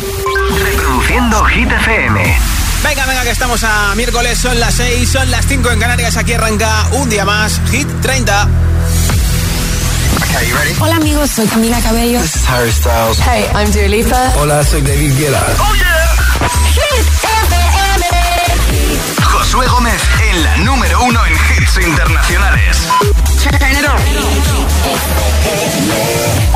Reproduciendo Hit FM. Venga, venga, que estamos a miércoles, son las 6, son las 5 en Canarias, aquí arranca un día más, Hit 30. Okay, you ready? Hola amigos, soy Camila Cabello. This is Harry Styles. Hey, I'm Dua Lipa. Hola, soy David Guetta. ¡Oh, yeah! Hit FM. Josué Gómez en la número uno en hits internacionales. Turn it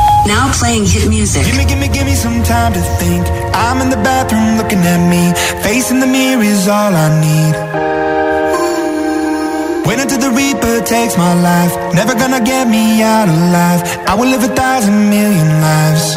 on. Now playing hit music. Gimme, gimme, gimme some time to think. I'm in the bathroom looking at me. Facing the mirror is all I need. Wait until the Reaper takes my life. Never gonna get me out alive. I will live a thousand million lives.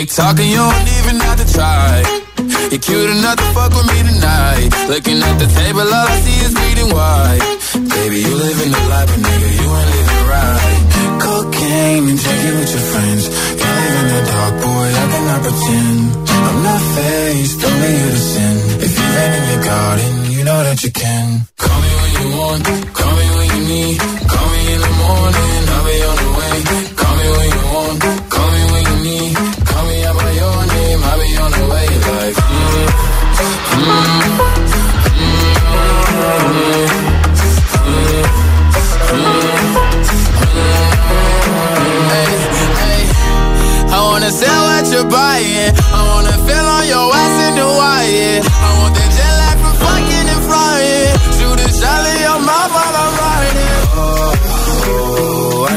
Romantic talking, you don't even have to try. You're cute enough to fuck with me tonight. Looking at the table, all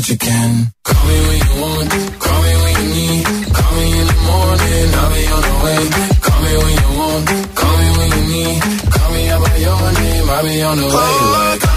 Call me when you want, call me when you need. Call me in the morning, I'll be on the way. Call me when you want, call me when you need. Call me out by your name, I'll be on the way. Like,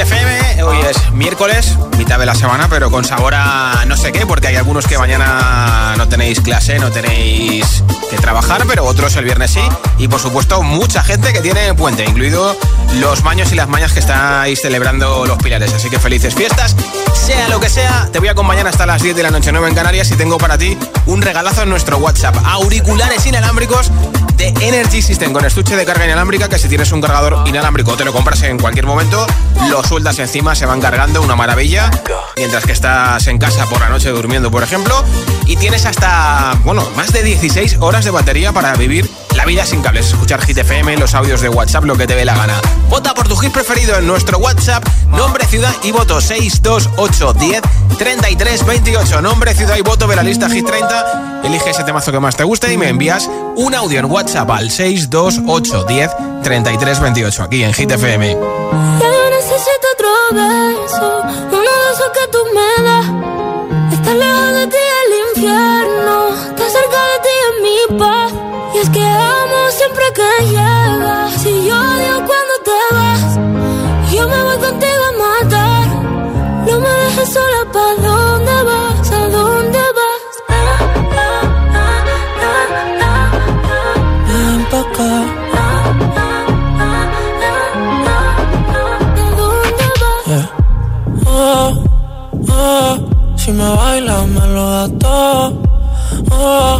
Hit FM. Hoy es miércoles, mitad de la semana, pero con sabor a no sé qué, porque hay algunos que mañana no tenéis clase, no tenéis que trabajar, pero otros el viernes sí. Y por supuesto, mucha gente que tiene puente, incluido los maños y las mañas que estáis celebrando los pilares. Así que felices fiestas. Sea lo que sea, te voy a acompañar hasta las 10 de la noche 9 en Canarias y tengo para ti un regalazo en nuestro WhatsApp. Auriculares inalámbricos de Energy System con estuche de carga inalámbrica que si tienes un cargador inalámbrico te lo compras en cualquier momento, lo sueltas encima, se van cargando, una maravilla, mientras que estás en casa por la noche durmiendo, por ejemplo, y tienes hasta, bueno, más de 16 horas de batería para vivir la vida sin cables, escuchar Hit FM, los audios de WhatsApp, lo que te dé la gana. Vota por tu hit preferido en nuestro WhatsApp, nombre, ciudad y voto 628 10 33 28. Nombre, ciudad y voto de la lista Hit 30. Elige ese temazo que más te guste y me envías un audio en WhatsApp al 628 10 33 28 aquí en Hit FM. Yo necesito otro beso, uno de esos que tú me das. Estar lejos de ti el infierno, que amo siempre que llegas. Si yo odio cuando te vas, yo me voy contigo a matar. No me dejes sola, ¿pa' dónde vas? ¿A dónde vas? Ah, ah, ah, ah, ah, ah. Ven pa' acá. ¿A dónde vas? Yeah. Oh, oh, si me bailas me lo da. Oh, oh,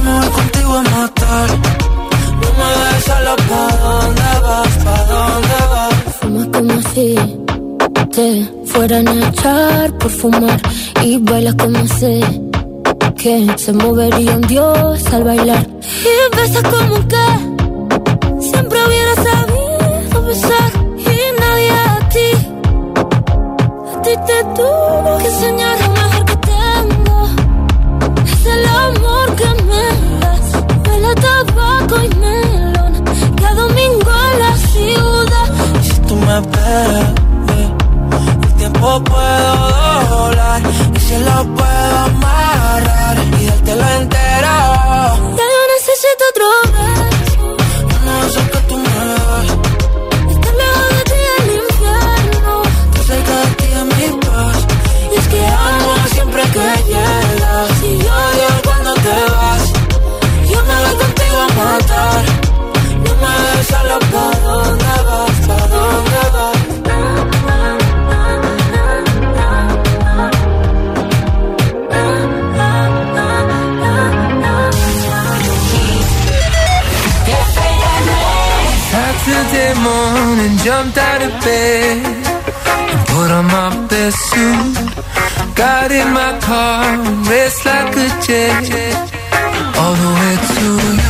amor, contigo a matar. No me dejes solo, ¿pa' dónde vas? ¿Pa' dónde vas? Fumas como si te fueran a echar por fumar y bailas como sé que se movería un dios al bailar. Y besas como que siempre hubiera sabido besar y nadie a ti, a ti te tuvo que enseñar jamás. Huele tabaco y melón cada domingo en la ciudad si tú me esperas tiempo puedo doblar y se lo puedo amarrar y dártelo entero. Ya yo necesito otro beso. No sé que tú me das. Estar lejos de ti el infierno. Tú cerca de ti es mi paz. Y es que amo siempre que llegas. Morning, jumped out of bed and put on my best suit. Got in my car, raced like a jet all the way to you.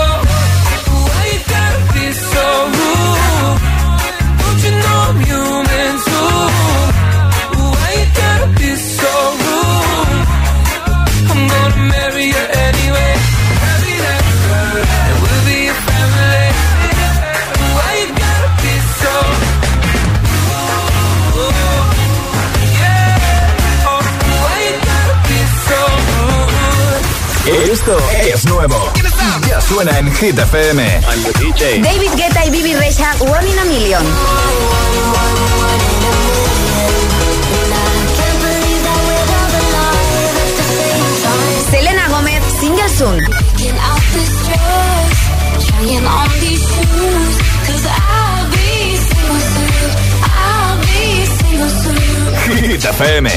Nuevo. Ya suena en Hit FM. David Guetta y Bibi Rexa, One in a Million. Selena Gómez, single soon. Hit FM.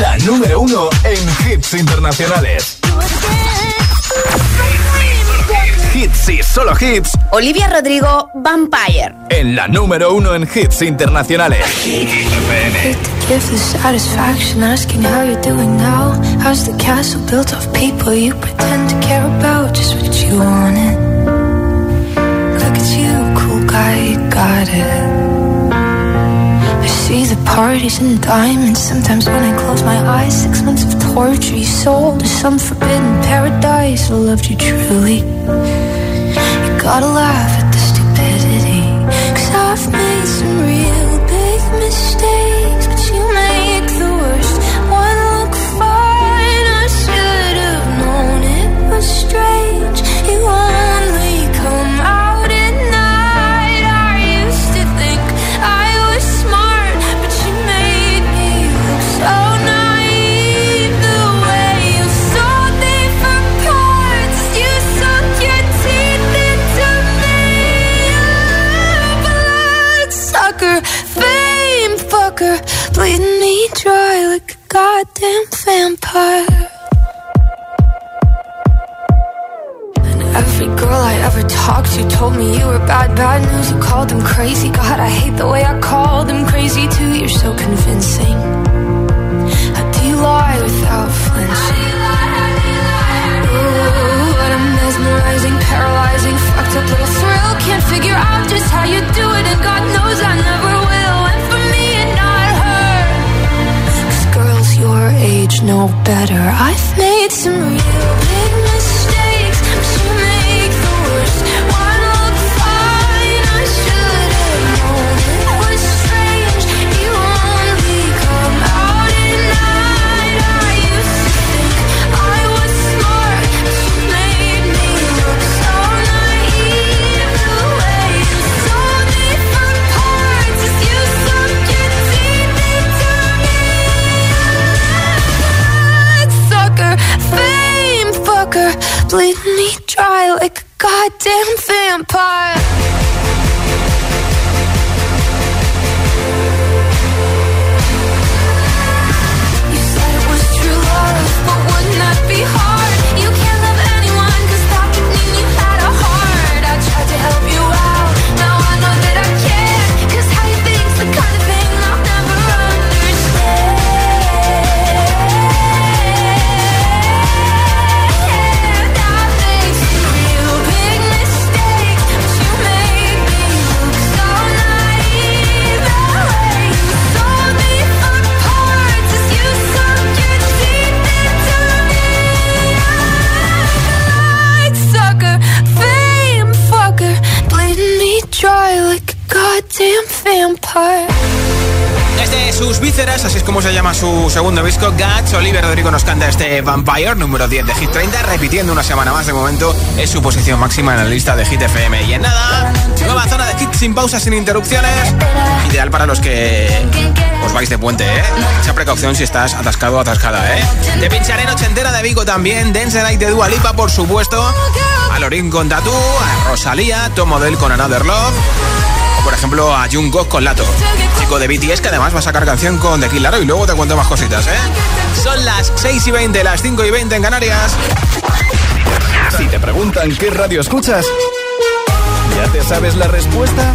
La número uno en hits internacionales. Hits y solo hits. Olivia Rodrigo, Vampire. En la número uno en hits internacionales. Give the satisfaction asking how you're doing now. How's the castle built of people you pretend to care about? Just what you wanted. Look at you, cool guy, you got it. I see the parties and diamonds. Sometimes when I close my eyes, six months of torture you sold to some forbidden paradise. I loved you truly. Gotta laugh su segundo disco, Guts, Oliver Rodrigo nos canta este Vampire, número 10 de Hit 30, repitiendo una semana más de momento, es su posición máxima en la lista de Hit FM. Y en nada, nueva zona de hits sin pausas, sin interrupciones, ideal para los que os vais de puente, ¿eh? Mucha precaución si estás atascado o atascada, ¿eh? Te pincharé noche entera de Vigo también, Dance Night de Dua Lipa, por supuesto, a Lorin con Tatú, a Rosalía, Tom Model con Another Love, por ejemplo a Jungkook con Lato, chico de BTS que además va a sacar canción con The Kid Laroi y luego te cuento más cositas, ¿eh? Son las 6 y 20, las 5 y 20 en Canarias. Si te preguntan qué radio escuchas, ¿ya te sabes la respuesta?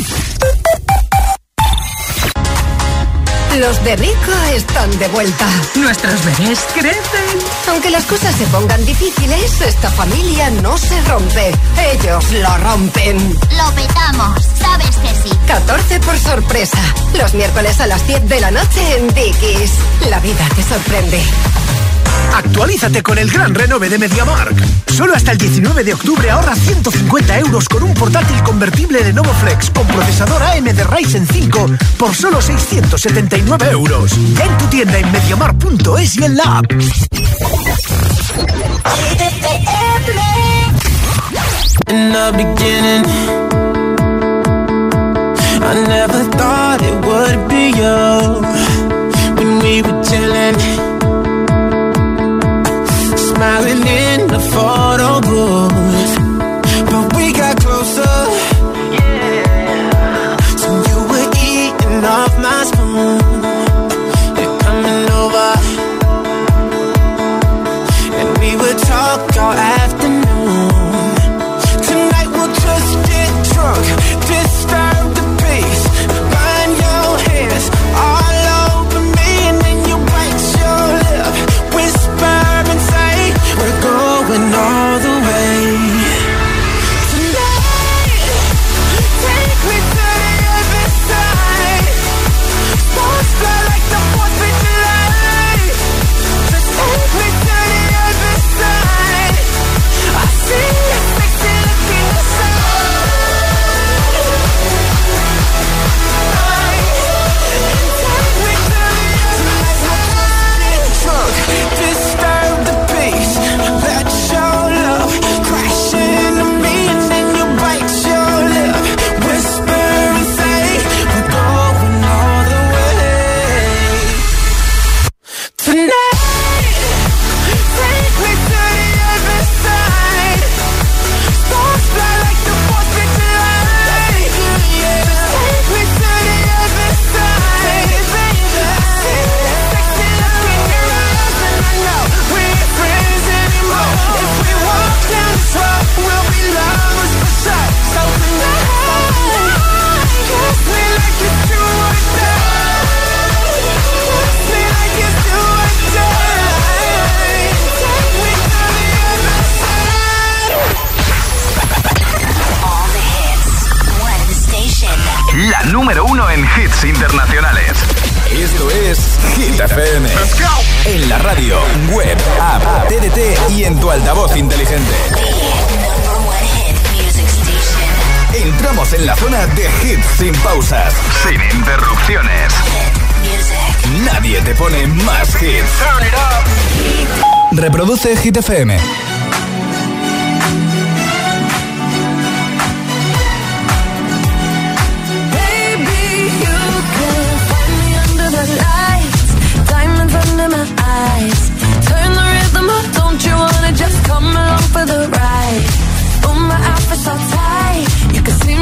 Los de Rico están de vuelta. Nuestros bebés crecen. Aunque las cosas se pongan difíciles, esta familia no se rompe. Ellos lo rompen. Lo petamos, sabes que sí. 14 por sorpresa. Los miércoles a las 10 de la noche en Dickies. La vida te sorprende. Actualízate con el gran renove de MediaMark. Solo hasta el 19 de octubre ahorra 150 euros con un portátil convertible de Novo Flex con procesador AMD Ryzen 5 por solo 679 euros. En tu tienda en MediaMark.es y en la app. Smiling in the photo booth.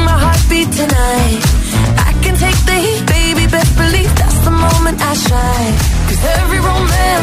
My heartbeat tonight. I can take the heat, baby, believe that's the moment I shine.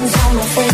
hands on my face.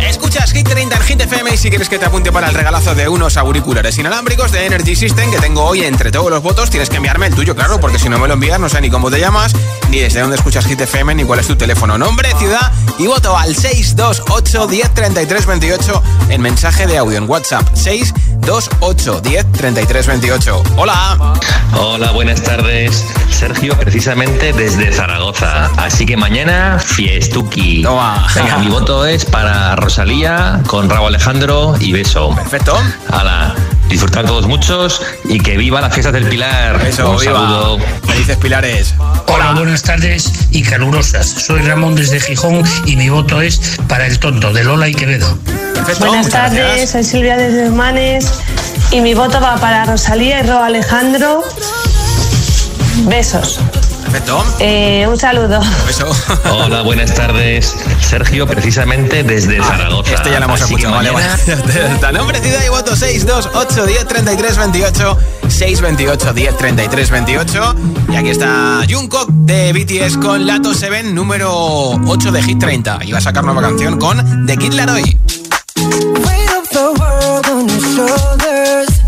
Escuchas Hit 30 en Hit FM y si quieres que te apunte para el regalazo de unos auriculares inalámbricos de Energy System que tengo hoy entre todos los votos, tienes que enviarme el tuyo, claro, porque si no me lo envías no sé ni cómo te llamas, ni desde dónde escuchas Hit FM, ni cuál es tu teléfono, nombre, ciudad y voto al 628 10 33 28 en mensaje de audio en WhatsApp 628 10 33 28. Hola. Hola, buenas tardes. Sergio, precisamente desde Zaragoza. Así que mañana, fiestuki. Venga, mi voto es para Rosalía con Raúl Alejandro y beso. Perfecto. Hala, disfrutar todos muchos y que viva las fiestas del Pilar. Eso, Un viva. saludo. Felices Pilares. Hola, buenas tardes y calurosas. Soy Ramón desde Gijón y mi voto es para el tonto de Lola y Quevedo. Buenas tardes, soy Silvia desde Humanes y mi voto va para Rosalía y Ro Alejandro. Besos. Perfecto. Eh, un saludo. Beso. Hola, buenas tardes. Sergio, precisamente desde Zaragoza. Este ya lo hemos Así escuchado, vale, vale. Nombre, ciudad y voto 628 10 33 28 628 10 33 28 y aquí está Jungkook de BTS con Lato Seven número 8 de Hit 30 y va a sacar nueva canción con The Kid Laroi shoulders.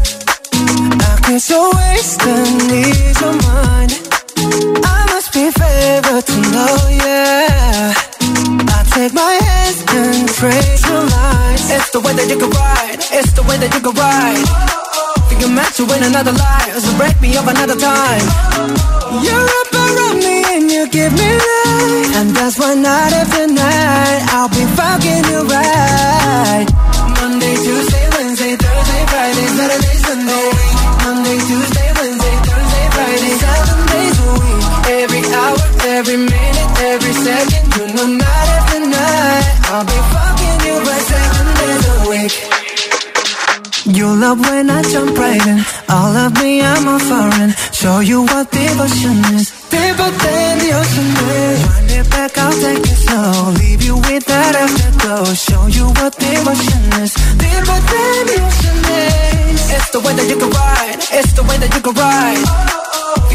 I can't so waste and ease your mind. I must be favored to oh know, yeah. I take my hands and trace your lines. It's the way that you can ride. It's the way that you can ride. Think you're meant to win another life, so break me up another time. You're up around me and you give me life, and that's why night after night I'll be fucking you right. Monday, Tuesday, Every minute, every second. You know, night after night, I'll be fucking you right seven days a week. You love when I jump right in. All of me, I'm a foreign. Show you what devotion is. Deeper than the ocean is. Wind it back, I'll take it slow. Leave you with that afterglow. Show you what devotion is. Deeper than the ocean is. It's the way that you can ride. It's the way that you can ride.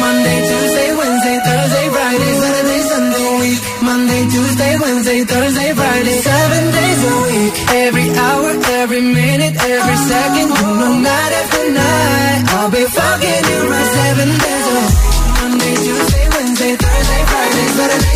Monday, Tuesday, Wednesday, Thursday, Friday, Saturday, Sunday, week. Monday, Tuesday, Wednesday, Thursday, Friday, seven days a week. Every hour, every minute, every second. You night after night, I'll be fucking you right seven days a week. Monday, Tuesday, Wednesday, Thursday, Friday, Saturday,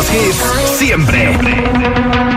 los hits siempre.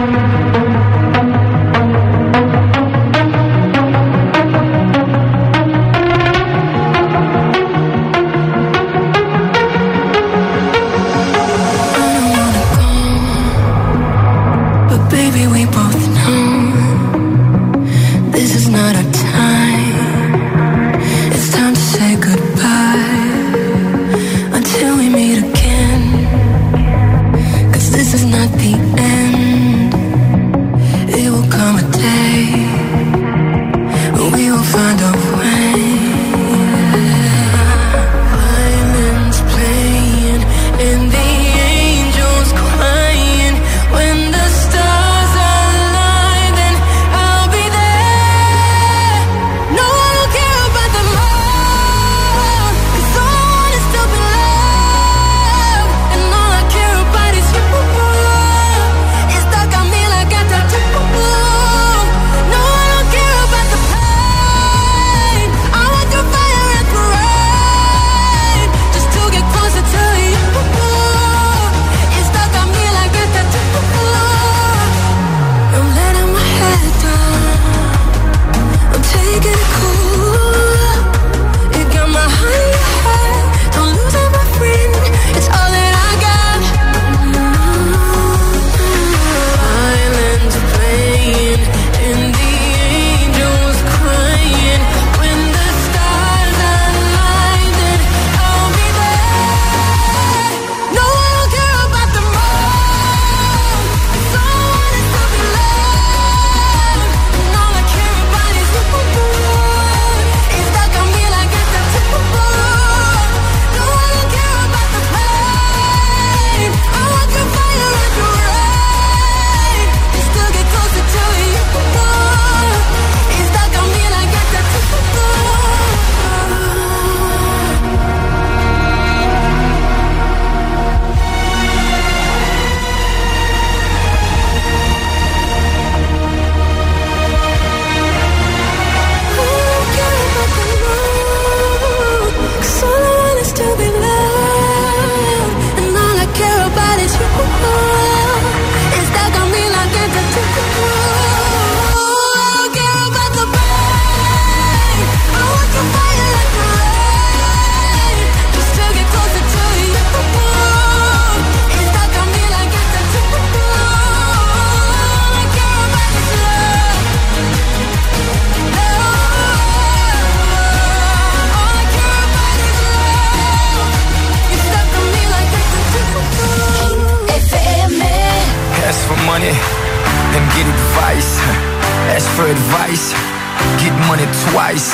Twice.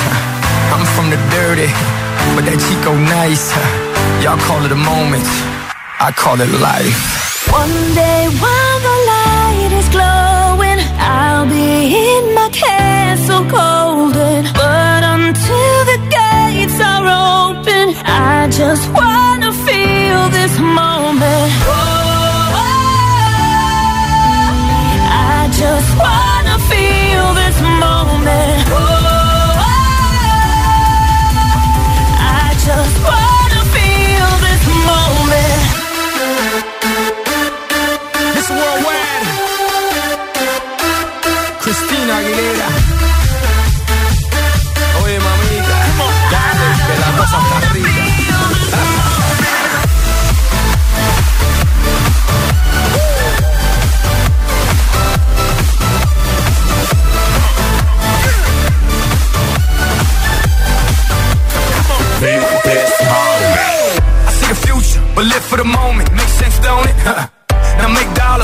I'm from the dirty, but that Chico nice. Y'all call it a moment, I call it life. One day while the light is glowing, I'll be in my castle golden. But until the gates are open, I just wanna feel this moment.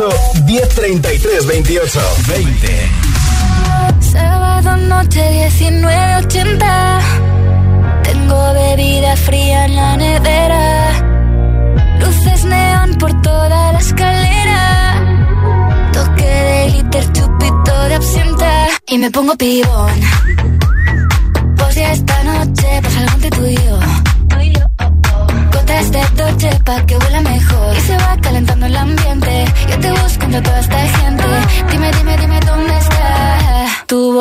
628 1033 28 20. Sábado noche 1980 Tengo bebida fría en la nevera. Luces neón por toda la escalera. Toque de glitter, chupito de absenta. Y me pongo pibón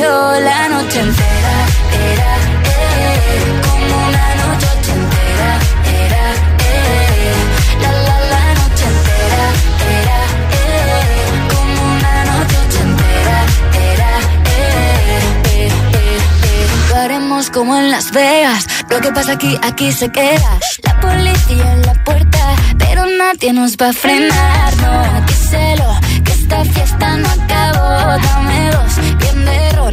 la noche entera Era, eh, como una noche ochentera Era, eh, la la la noche entera Era, eh, como una noche ochentera Era, eh, eh, eh, eh. Lo haremos como en Las Vegas Lo que pasa aquí, aquí se queda La policía en la puerta Pero nadie nos va a frenar No, díselo Que esta fiesta no acabó Dame dos, bien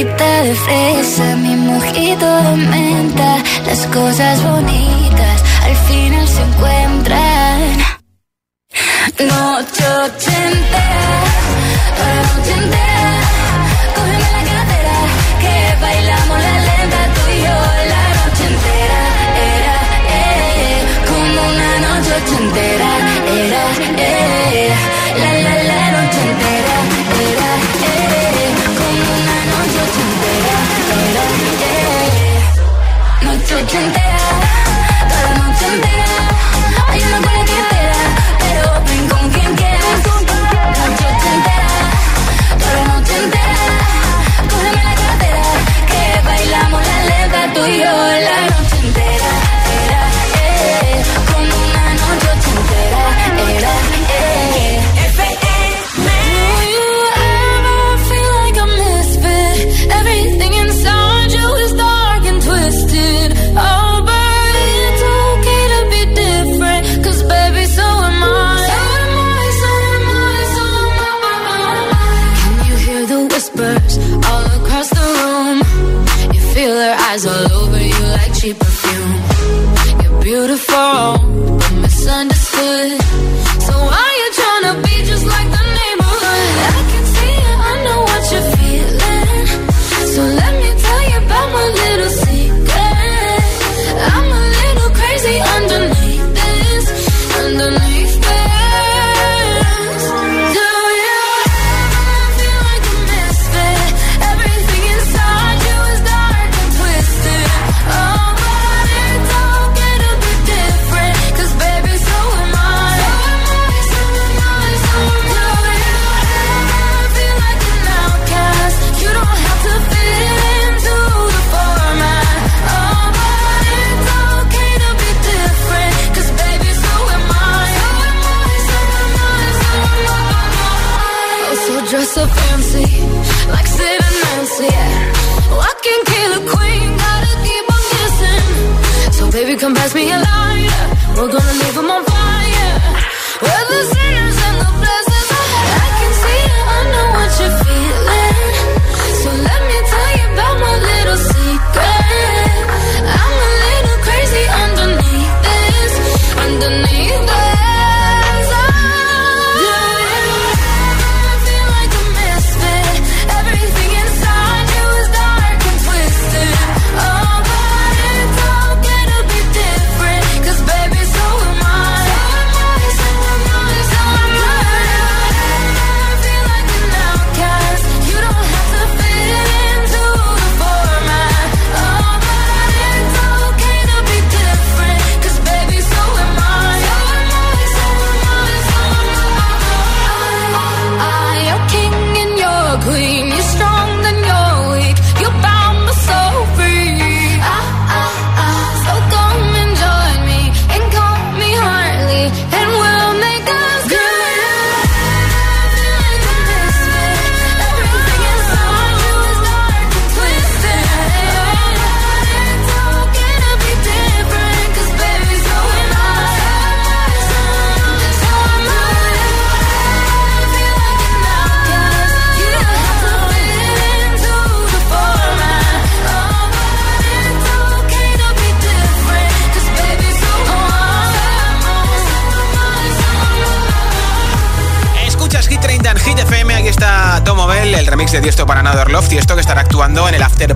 boquita de fresa, mi mojito de menta, las cosas bonitas al final se encuentran. Noche ochentera, toda noche entera, cógeme la cadera, que bailamos la lenta tú y yo la noche entera, era, eh, eh como una noche ochentera. noche entera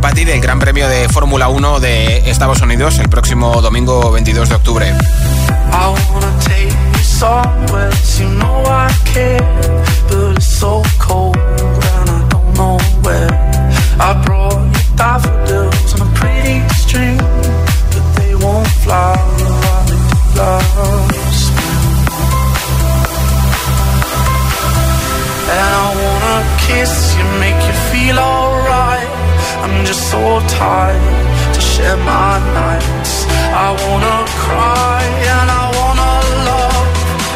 Patty del Gran Premio de Fórmula 1 de Estados Unidos el próximo domingo 22 de octubre. kiss you, make you feel all I'm just so tired to share my nights. I wanna cry and I wanna love,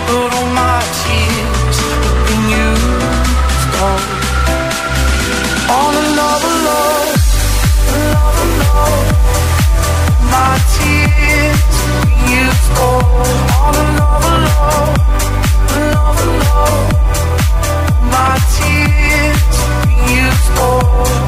but all my tears have been used up. All in love, love, love, love. My tears have been used up. All in love, love, love, love. My tears have been used up.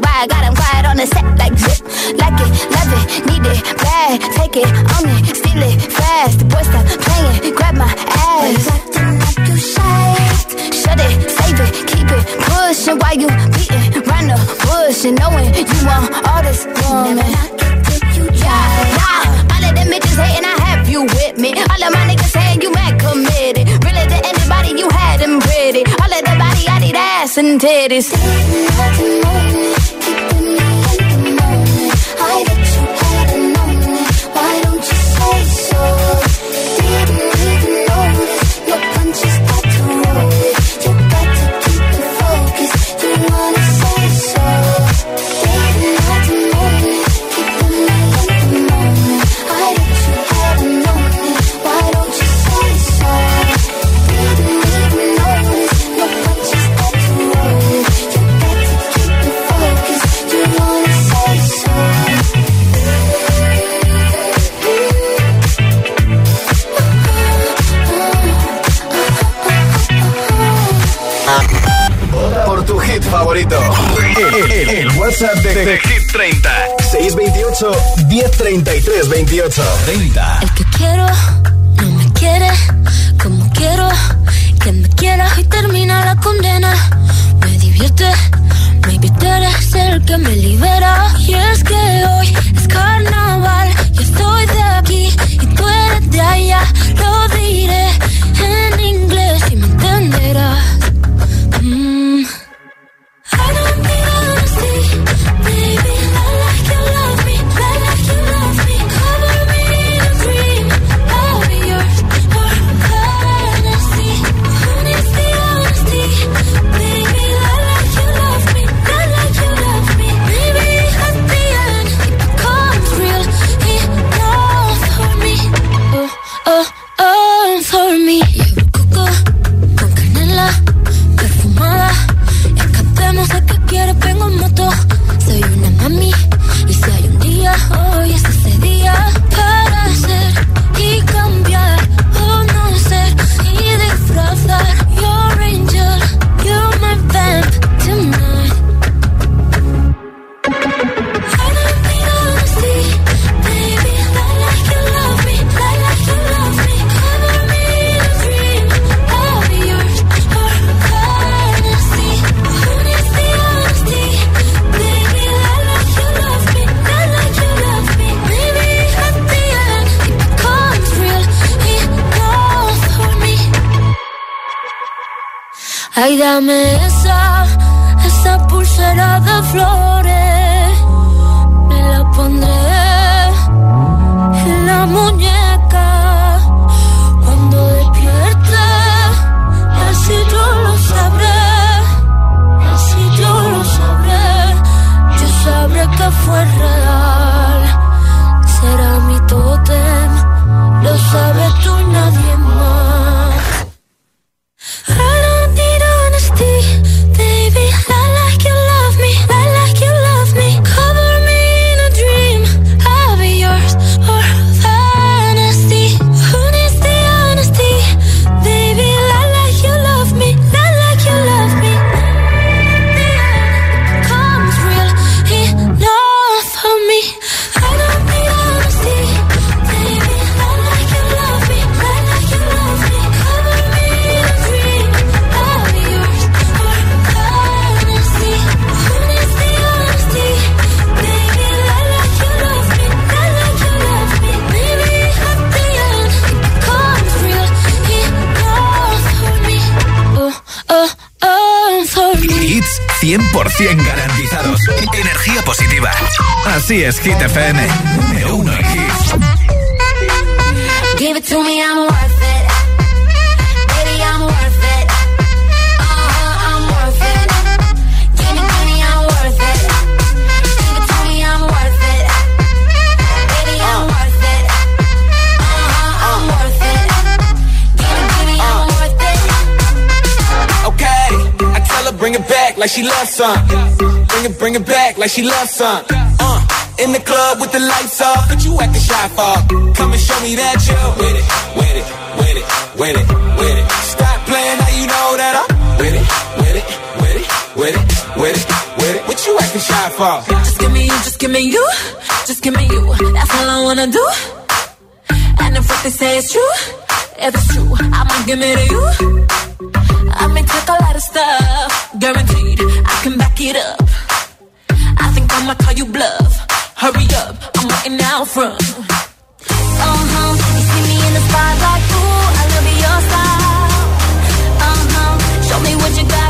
why I got him quiet on the set like zip. Like it, love it, need it, bad. Take it, own it, steal it, fast. The boy stop playing, grab my ass. Acting like you shy. Shut it, save it, keep it, pushing while you beating round the bush and knowing you want all this woman. Yeah, nah, all of them bitches hating, I have you with me. All of my niggas saying you mad committed. Really to anybody, you had them pretty. All of the body, I need ass and titties. 30. El que quiero no me quiere como quiero que me quiera y termina la condena. Me divierte, maybe tú eres el que me libera. Y es que hoy es carnaval, yo estoy de aquí y tú eres de allá. Lo diré la mesa, esa pulsera de flor. Así es, Hit FM. Número uno en hits. Give it to me, I'm worth it. Baby, I'm worth it. Uh-huh, I'm worth it. Give me, give me, I'm worth it. Give it to me, I'm worth it. Baby, I'm worth it. Uh-huh, I'm worth it. Give me, give me, I'm worth it. Okay, I tell her bring it back like she loves some. Bring it, bring it back like she loves some. Wanna do. And if what they say is true, if it's true, I'ma give it to you. I may take a lot of stuff, guaranteed I can back it up. I think I'ma call you bluff. Hurry up, I'm waiting out front. Uh-huh, you see me in the spotlight, ooh, I love your style. Uh-huh, show me what you got,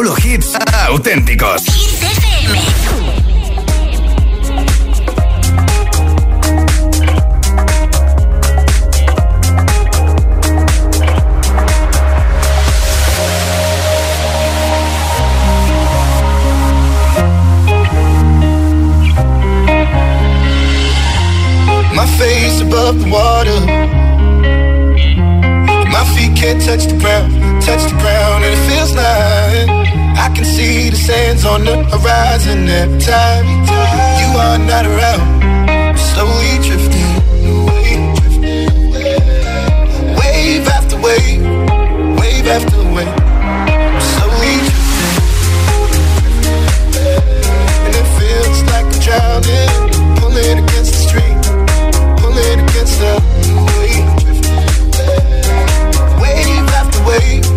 Solo hits auténticos. My face above the water. My feet can't touch the ground, touch the ground, sands on the horizon every time. You are not around. Slowly drifting away, wave after wave, wave after wave. Slowly drifting, and it feels like I'm drowning, pulling against the stream. Pulling against the wave. Wave after wave, wave